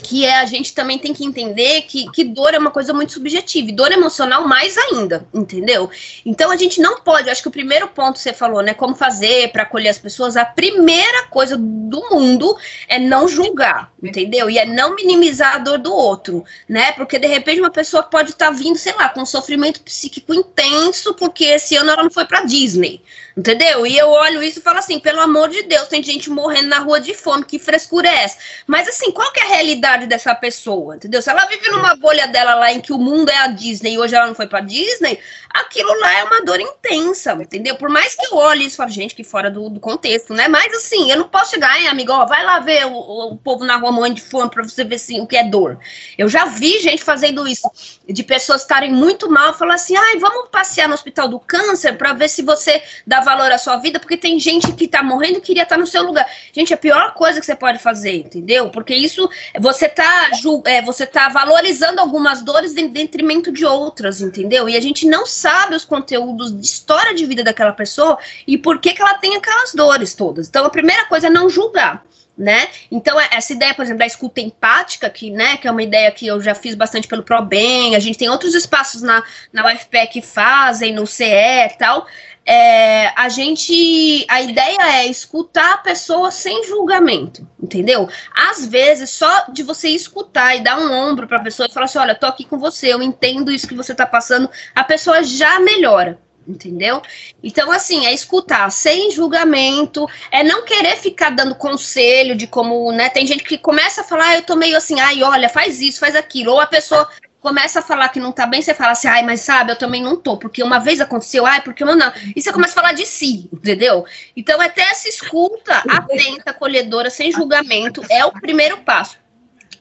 S3: que é a gente também tem que entender que, que dor é uma coisa muito subjetiva, e dor emocional mais ainda, entendeu? Então a gente não pode, acho que o primeiro ponto que você falou, né, como fazer para acolher as pessoas, a primeira coisa do mundo é não julgar, entendeu? E é não minimizar a dor do outro, né? Porque de repente uma pessoa pode estar tá vindo, sei lá, com um sofrimento psíquico intenso porque esse ano ela não foi para Disney. Entendeu? E eu olho isso e falo assim, pelo amor de Deus, tem gente morrendo na rua de fome, que frescura é essa? Mas assim, qual que é a realidade dessa pessoa? Entendeu? Se ela vive numa bolha dela lá em que o mundo é a Disney e hoje ela não foi pra Disney, aquilo lá é uma dor intensa, entendeu? Por mais que eu olhe isso e falo, gente, que fora do, do, contexto, né? Mas assim, eu não posso chegar, hein, amigo, ó, vai lá ver o, o povo na rua morrendo de fome pra você ver assim, o que é dor. Eu já vi gente fazendo isso, de pessoas estarem muito mal, falar assim, ai, vamos passear no hospital do câncer pra ver se você dá valor à sua vida, porque tem gente que tá morrendo e queria estar tá no seu lugar. Gente, a pior coisa que você pode fazer, entendeu? Porque isso, você tá, é, você tá valorizando algumas dores em detrimento de outras, entendeu? E a gente não sabe os conteúdos de história de vida daquela pessoa e por que, que ela tem aquelas dores todas. Então, a primeira coisa é não julgar né? Então, é, essa ideia, por exemplo, da escuta empática, que, né, que é uma ideia que eu já fiz bastante pelo ProBem, a gente tem outros espaços na, na UFPE que fazem, no CE e tal, é, a gente. A ideia é escutar a pessoa sem julgamento, entendeu? Às vezes, só de você escutar e dar um ombro para a pessoa e falar assim: olha, tô aqui com você, eu entendo isso que você tá passando, a pessoa já melhora entendeu? Então, assim, é escutar sem julgamento, é não querer ficar dando conselho de como, né? Tem gente que começa a falar, ah, eu tô meio assim, ai, olha, faz isso, faz aquilo, ou a pessoa começa a falar que não tá bem, você fala assim, ai, mas sabe, eu também não tô, porque uma vez aconteceu, ai, porque eu não. E você começa a falar de si, entendeu? Então, até essa escuta atenta, acolhedora, sem julgamento, é o primeiro passo.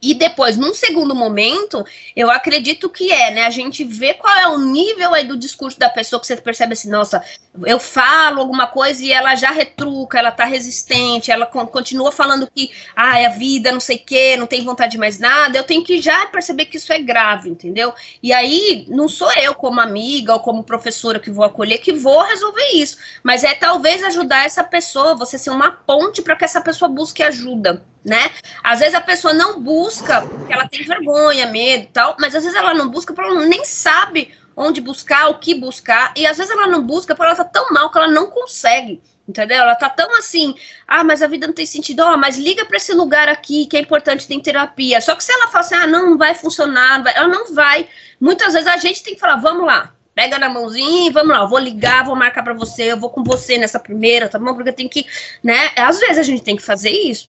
S3: E depois, num segundo momento, eu acredito que é, né? A gente vê qual é o nível aí do discurso da pessoa que você percebe assim, nossa, eu falo alguma coisa e ela já retruca, ela tá resistente, ela continua falando que, ah, é a vida, não sei o quê, não tem vontade de mais nada. Eu tenho que já perceber que isso é grave, entendeu? E aí, não sou eu, como amiga ou como professora que vou acolher, que vou resolver isso. Mas é talvez ajudar essa pessoa, você ser uma ponte para que essa pessoa busque ajuda né? Às vezes a pessoa não busca porque ela tem vergonha, medo e tal, mas às vezes ela não busca porque ela nem sabe onde buscar, o que buscar, e às vezes ela não busca porque ela tá tão mal que ela não consegue, entendeu? Ela tá tão assim, ah, mas a vida não tem sentido, ó, oh, mas liga para esse lugar aqui que é importante, tem terapia. Só que se ela fala assim, ah, não, não vai funcionar, não vai, ela não vai. Muitas vezes a gente tem que falar, vamos lá, pega na mãozinha e vamos lá, eu vou ligar, vou marcar para você, eu vou com você nessa primeira, tá bom? Porque tem que, né? Às vezes a gente tem que fazer isso.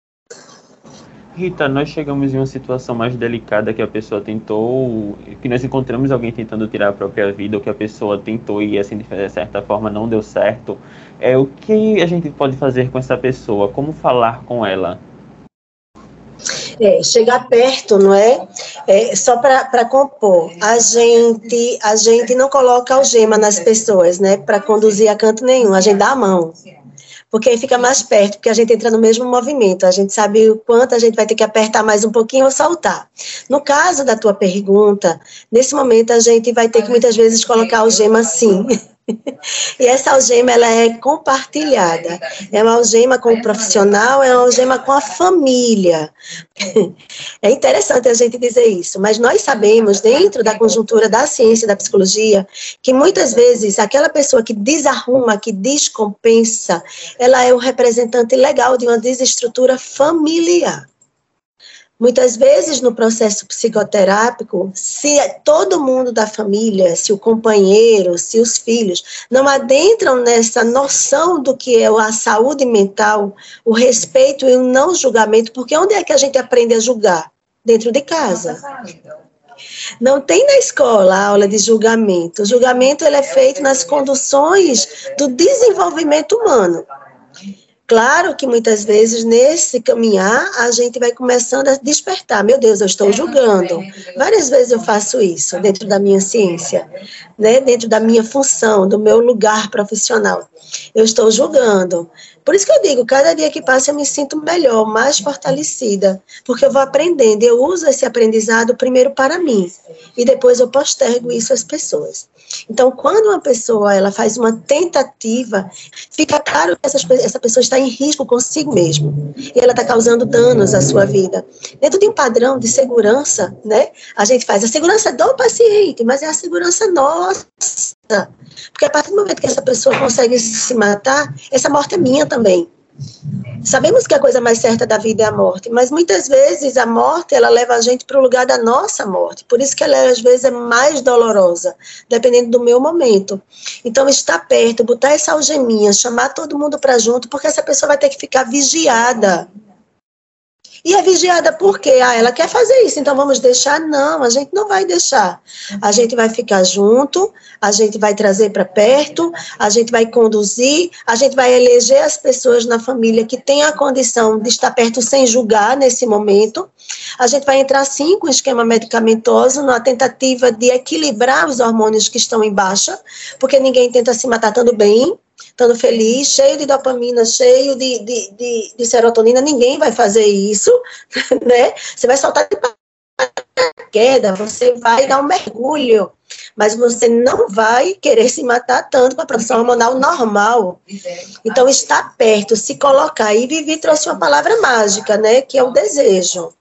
S2: Rita, nós chegamos em uma situação mais delicada que a pessoa tentou, que nós encontramos alguém tentando tirar a própria vida, ou que a pessoa tentou e assim de certa forma não deu certo. É o que a gente pode fazer com essa pessoa? Como falar com ela?
S4: É, chegar perto, não é? é só para compor. A gente, a gente não coloca algema nas pessoas, né? Para conduzir a canto nenhum. A gente dá a mão porque aí fica mais perto, porque a gente entra no mesmo movimento, a gente sabe o quanto a gente vai ter que apertar mais um pouquinho ou soltar. No caso da tua pergunta, nesse momento a gente vai ter que muitas vezes colocar o gema sim. E essa algema ela é compartilhada. É uma algema com o profissional, é uma algema com a família. É interessante a gente dizer isso, mas nós sabemos, dentro da conjuntura da ciência da psicologia, que muitas vezes aquela pessoa que desarruma, que descompensa, ela é o representante legal de uma desestrutura familiar. Muitas vezes no processo psicoterápico, se todo mundo da família, se o companheiro, se os filhos não adentram nessa noção do que é a saúde mental, o respeito e o não julgamento, porque onde é que a gente aprende a julgar? Dentro de casa. Não tem na escola a aula de julgamento. O julgamento ele é feito nas conduções do desenvolvimento humano. Claro que muitas vezes nesse caminhar a gente vai começando a despertar. Meu Deus, eu estou julgando. Várias vezes eu faço isso dentro da minha ciência, né? dentro da minha função, do meu lugar profissional. Eu estou julgando. Por isso que eu digo, cada dia que passa eu me sinto melhor, mais fortalecida, porque eu vou aprendendo, eu uso esse aprendizado primeiro para mim e depois eu postergo isso às pessoas. Então, quando uma pessoa ela faz uma tentativa, fica claro que essa, essa pessoa está em risco consigo mesmo e ela está causando danos à sua vida. Dentro de um padrão de segurança, né? A gente faz a segurança do paciente, mas é a segurança nossa. Porque a partir do momento que essa pessoa consegue se matar, essa morte é minha também. Sabemos que a coisa mais certa da vida é a morte, mas muitas vezes a morte ela leva a gente para o lugar da nossa morte. Por isso que ela às vezes é mais dolorosa, dependendo do meu momento. Então estar perto, botar essa algeminha, chamar todo mundo para junto, porque essa pessoa vai ter que ficar vigiada. E é vigiada por quê? Ah, ela quer fazer isso, então vamos deixar? Não, a gente não vai deixar. A gente vai ficar junto, a gente vai trazer para perto, a gente vai conduzir, a gente vai eleger as pessoas na família que têm a condição de estar perto sem julgar nesse momento. A gente vai entrar sim com esquema medicamentoso na tentativa de equilibrar os hormônios que estão em baixa, porque ninguém tenta se matar tanto bem, estando feliz, cheio de dopamina, cheio de, de, de, de, serotonina, ninguém vai fazer isso, né? Você vai soltar de queda, você vai dar um mergulho, mas você não vai querer se matar tanto com a produção hormonal normal. Então, estar perto, se colocar, e Vivi trouxe uma palavra mágica, né, que é o desejo.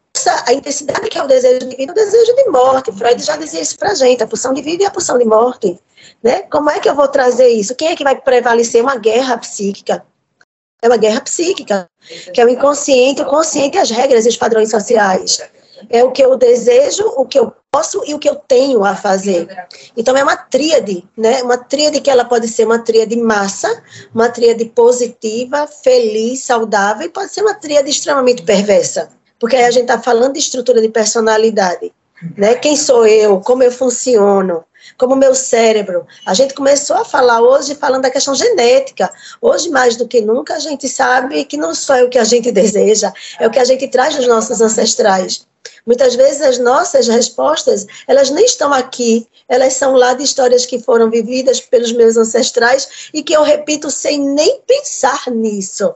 S4: A intensidade que é o desejo de vida, é o desejo de morte. Freud já dizia isso pra gente, a pulsão de vida e a pulsão de morte. Né? Como é que eu vou trazer isso? Quem é que vai prevalecer uma guerra psíquica? É uma guerra psíquica, que é o inconsciente, o consciente as regras e os padrões sociais. É o que eu desejo, o que eu posso e o que eu tenho a fazer. Então é uma tríade, né? Uma tríade que ela pode ser uma tríade massa, uma tríade positiva, feliz, saudável, e pode ser uma tríade extremamente perversa. Porque aí a gente está falando de estrutura de personalidade. Né? Quem sou eu? Como eu funciono? como o meu cérebro. A gente começou a falar hoje falando da questão genética. Hoje, mais do que nunca, a gente sabe que não só é o que a gente deseja, é o que a gente traz dos nossos ancestrais. Muitas vezes as nossas respostas, elas nem estão aqui, elas são lá de histórias que foram vividas pelos meus ancestrais e que eu repito sem nem pensar nisso.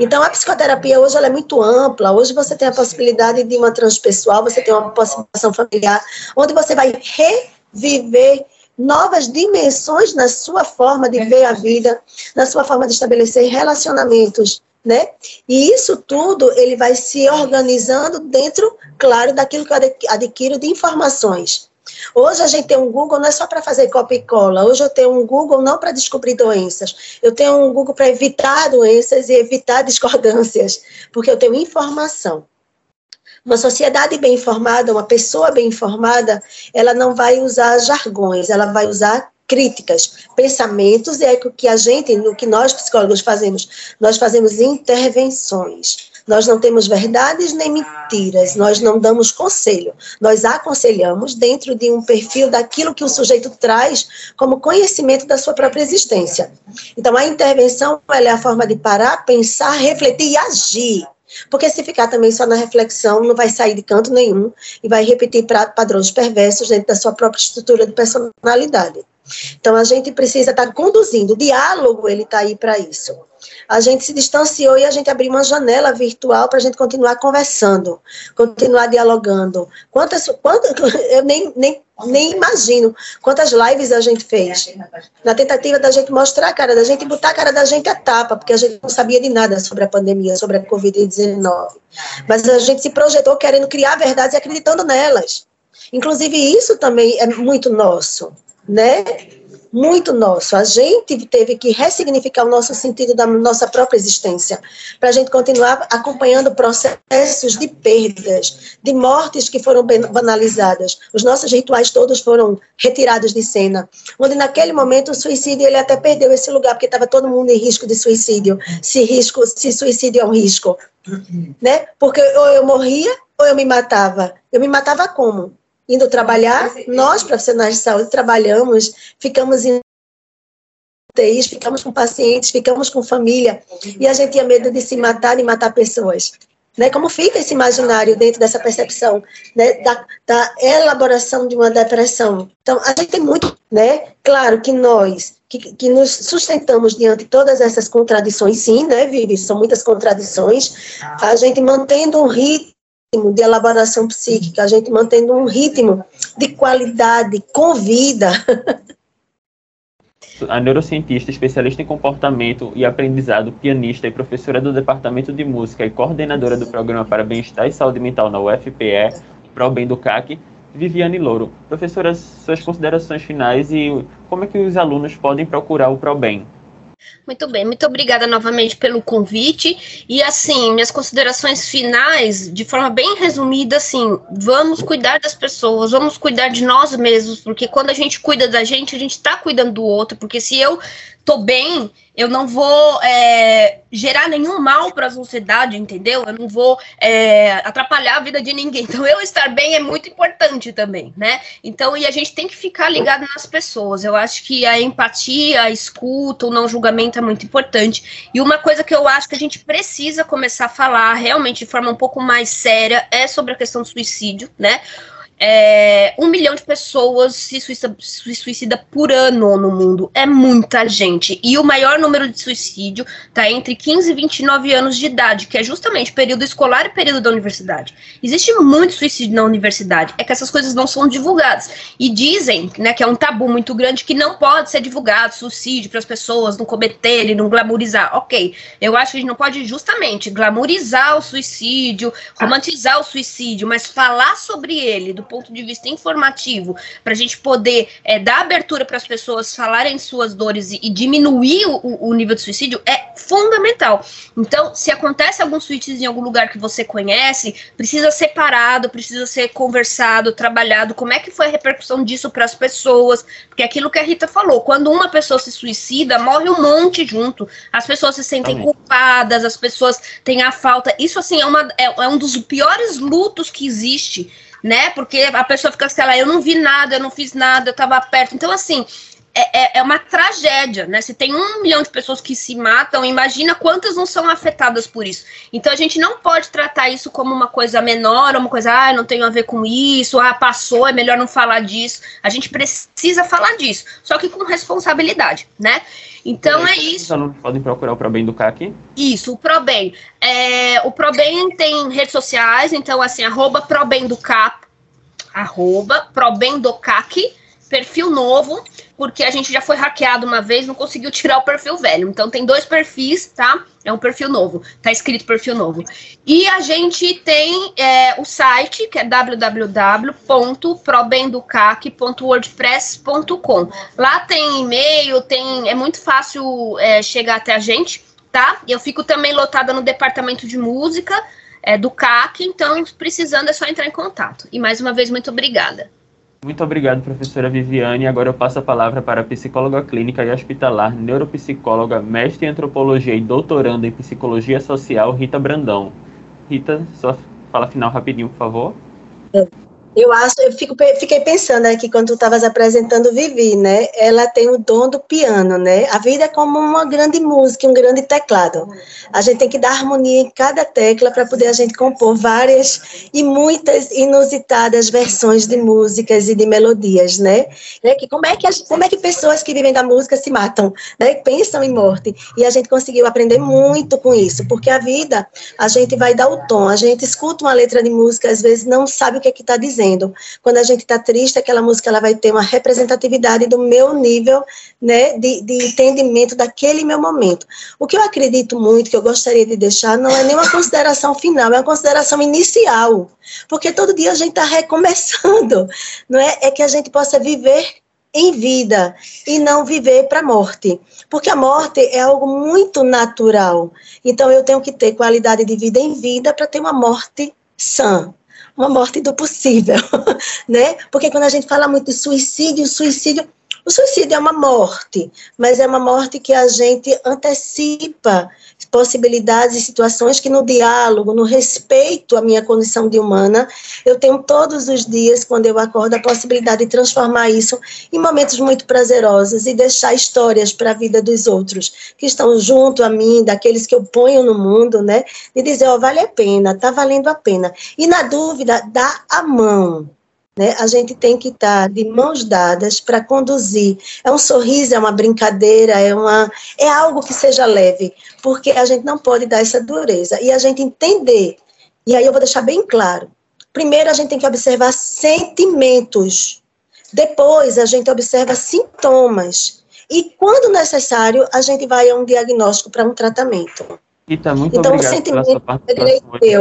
S4: Então, a psicoterapia hoje ela é muito ampla. Hoje você tem a possibilidade de uma transpessoal, você tem uma possibilidade familiar, onde você vai re viver novas dimensões na sua forma de ver a vida, na sua forma de estabelecer relacionamentos, né? E isso tudo ele vai se organizando dentro, claro, daquilo que eu adquiro de informações. Hoje a gente tem um Google não é só para fazer copia e cola. Hoje eu tenho um Google não para descobrir doenças. Eu tenho um Google para evitar doenças e evitar discordâncias, porque eu tenho informação. Uma sociedade bem informada, uma pessoa bem informada, ela não vai usar jargões, ela vai usar críticas, pensamentos, e é o que a gente, no que nós psicólogos fazemos, nós fazemos intervenções. Nós não temos verdades nem mentiras, nós não damos conselho, nós aconselhamos dentro de um perfil daquilo que o sujeito traz como conhecimento da sua própria existência. Então, a intervenção é a forma de parar, pensar, refletir e agir. Porque se ficar também só na reflexão, não vai sair de canto nenhum e vai repetir padrões perversos dentro da sua própria estrutura de personalidade. Então a gente precisa estar tá conduzindo. O diálogo ele está aí para isso. A gente se distanciou e a gente abriu uma janela virtual para a gente continuar conversando, continuar dialogando. Quantas, quantas eu nem, nem, nem imagino quantas lives a gente fez na tentativa da gente mostrar a cara da gente botar a cara da gente a tapa, porque a gente não sabia de nada sobre a pandemia, sobre a Covid-19. Mas a gente se projetou querendo criar verdades e acreditando nelas. Inclusive, isso também é muito nosso né? Muito nosso. A gente teve que ressignificar o nosso sentido da nossa própria existência, para a gente continuar acompanhando processos de perdas, de mortes que foram banalizadas. Os nossos rituais todos foram retirados de cena, onde naquele momento o suicídio ele até perdeu esse lugar, porque estava todo mundo em risco de suicídio. Se risco, se suicídio é um risco, né? Porque ou eu morria ou eu me matava. Eu me matava como? Indo trabalhar, nós, profissionais de saúde, trabalhamos, ficamos em UTIs, ficamos com pacientes, ficamos com família, e a gente tinha medo de se matar e matar pessoas. né? Como fica esse imaginário dentro dessa percepção né? da, da elaboração de uma depressão? Então, a gente tem muito, né? Claro que nós que, que, nos sustentamos diante de todas essas contradições, sim, né, Vivi? São muitas contradições. A gente mantendo um ritmo de elaboração psíquica, a gente mantendo um ritmo de qualidade com vida.
S2: A neurocientista, especialista em comportamento e aprendizado, pianista e professora do Departamento de Música e coordenadora do Programa para Bem-Estar e Saúde Mental na UFPE, para o bem do CAC, Viviane Louro. Professora, suas considerações finais e como é que os alunos podem procurar o ProBem?
S3: Muito bem, muito obrigada novamente pelo convite. E assim, minhas considerações finais, de forma bem resumida, assim, vamos cuidar das pessoas, vamos cuidar de nós mesmos, porque quando a gente cuida da gente, a gente está cuidando do outro, porque se eu tô bem, eu não vou é, gerar nenhum mal para a sociedade, entendeu? Eu não vou é, atrapalhar a vida de ninguém. Então, eu estar bem é muito importante também, né? Então, e a gente tem que ficar ligado nas pessoas. Eu acho que a empatia, a escuta, o não julgamento é muito importante. E uma coisa que eu acho que a gente precisa começar a falar realmente de forma um pouco mais séria é sobre a questão do suicídio, né? É, um milhão de pessoas se suicida, se suicida, por ano no mundo. É muita gente. E o maior número de suicídio está entre 15 e 29 anos de idade, que é justamente período escolar e período da universidade. Existe muito suicídio na universidade. É que essas coisas não são divulgadas. E dizem né, que é um tabu muito grande que não pode ser divulgado suicídio para as pessoas não cometerem, não glamorizar. Ok. Eu acho que a gente não pode justamente glamorizar o suicídio, romantizar o suicídio, mas falar sobre ele do ponto de vista informativo, para a gente poder é, dar abertura para as pessoas falarem suas dores e, e diminuir o, o, nível de suicídio, é fundamental. Então, se acontece algum suicídio em algum lugar que você conhece, precisa ser parado, precisa ser conversado, trabalhado. Como é que foi a repercussão disso para as pessoas? Porque aquilo que a Rita falou, quando uma pessoa se suicida, morre um monte junto. As pessoas se sentem Amém. culpadas, as pessoas têm a falta. Isso, assim, é, uma, é, é um dos piores lutos que existe né? Porque a pessoa fica assim, eu não vi nada, eu não fiz nada, eu estava perto. Então, assim, é, é, é, uma tragédia, né? Se tem um milhão de pessoas que se matam, imagina quantas não são afetadas por isso. Então a gente não pode tratar isso como uma coisa menor, uma coisa, ah, não tenho a ver com isso, ah, passou, é melhor não falar disso. A gente precisa falar disso, só que com responsabilidade, né? Então é, é isso.
S2: Os alunos podem procurar o ProBem do CAC?
S3: Isso, o ProBem. É, o ProBem tem redes sociais, então assim, arroba ProBem do CAP, arroba ProBem do CAC, perfil novo, porque a gente já foi hackeado uma vez, não conseguiu tirar o perfil velho. Então tem dois perfis, tá? É um perfil novo, tá escrito perfil novo. E a gente tem é, o site, que é www.probendocac.wordpress.com. Lá tem e-mail, tem, é muito fácil é, chegar até a gente, tá? Eu fico também lotada no departamento de música é, do CAC, então precisando é só entrar em contato. E mais uma vez, muito obrigada.
S2: Muito obrigado, professora Viviane. Agora eu passo a palavra para a psicóloga clínica e hospitalar, neuropsicóloga, mestre em antropologia e doutoranda em psicologia social, Rita Brandão. Rita, sua fala final rapidinho, por favor.
S4: É. Eu acho, eu fico, fiquei pensando aqui quando tu estavas apresentando Vivi, né? Ela tem o dom do piano, né? A vida é como uma grande música, um grande teclado. A gente tem que dar harmonia em cada tecla para poder a gente compor várias e muitas inusitadas versões de músicas e de melodias, né? Que como é que como é que pessoas que vivem da música se matam, né? Pensam em morte. E a gente conseguiu aprender muito com isso, porque a vida a gente vai dar o tom, a gente escuta uma letra de música às vezes não sabe o que é que está dizendo dizendo. Quando a gente está triste, aquela música ela vai ter uma representatividade do meu nível né, de, de entendimento daquele meu momento. O que eu acredito muito, que eu gostaria de deixar, não é nem uma consideração final, é uma consideração inicial. Porque todo dia a gente está recomeçando, não é? É que a gente possa viver em vida e não viver para a morte. Porque a morte é algo muito natural. Então eu tenho que ter qualidade de vida em vida para ter uma morte sã uma morte do possível, né? Porque quando a gente fala muito de suicídio, suicídio, O suicídio é uma morte, mas é uma morte que a gente antecipa possibilidades e situações que no diálogo, no respeito à minha condição de humana, eu tenho todos os dias, quando eu acordo, a possibilidade de transformar isso em momentos muito prazerosos e deixar histórias para a vida dos outros que estão junto a mim, daqueles que eu ponho no mundo, né? E dizer, ó, oh, vale a pena, tá valendo a pena. E na dúvida, dá a mão né? A gente tem que estar de mãos dadas para conduzir. É um sorriso, é uma brincadeira, é, uma, é algo que seja leve, porque a gente não pode dar essa dureza. E a gente entender, e aí eu vou deixar bem claro: primeiro a gente tem que observar sentimentos, depois a gente observa sintomas. E quando necessário, a gente vai a um diagnóstico para um tratamento.
S2: Rita, muito então, obrigado pela sua participação aqui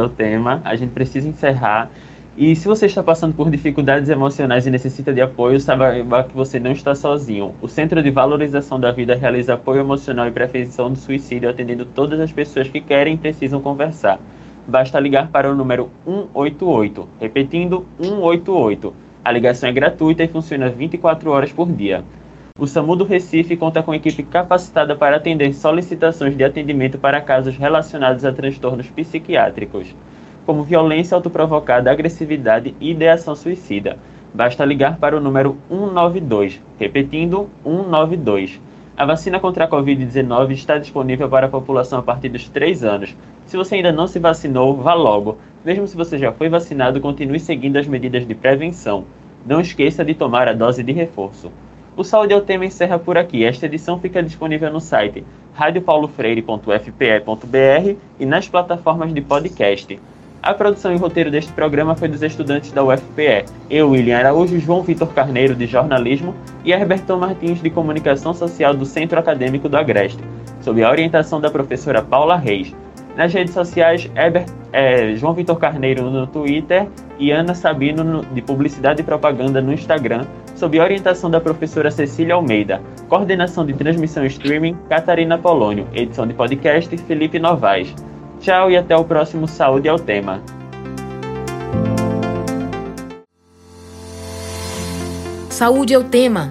S2: no Tema. A gente precisa encerrar. E se você está passando por dificuldades emocionais e necessita de apoio, saiba que você não está sozinho. O Centro de Valorização da Vida realiza apoio emocional e prevenção do suicídio, atendendo todas as pessoas que querem e precisam conversar. Basta ligar para o número 188, repetindo 188. A ligação é gratuita e funciona 24 horas por dia. O SAMU do Recife conta com equipe capacitada para atender solicitações de atendimento para casos relacionados a transtornos psiquiátricos como violência autoprovocada, agressividade e ideação suicida. Basta ligar para o número 192, repetindo 192. A vacina contra a Covid-19 está disponível para a população a partir dos 3 anos. Se você ainda não se vacinou, vá logo. Mesmo se você já foi vacinado, continue seguindo as medidas de prevenção. Não esqueça de tomar a dose de reforço. O Saúde é o tema encerra por aqui. Esta edição fica disponível no site radiopaulofreire.fpe.br e nas plataformas de podcast. A produção e roteiro deste programa foi dos estudantes da UFPE, eu, William Araújo, João Vitor Carneiro, de Jornalismo, e Herberton Martins, de Comunicação Social do Centro Acadêmico do Agreste, sob a orientação da professora Paula Reis. Nas redes sociais, é, João Vitor Carneiro no Twitter e Ana Sabino no, de Publicidade e Propaganda no Instagram, sob a orientação da professora Cecília Almeida. Coordenação de transmissão e streaming, Catarina Polônio. Edição de podcast, Felipe Novaes. Tchau e até o próximo Saúde ao Tema.
S1: Saúde é o tema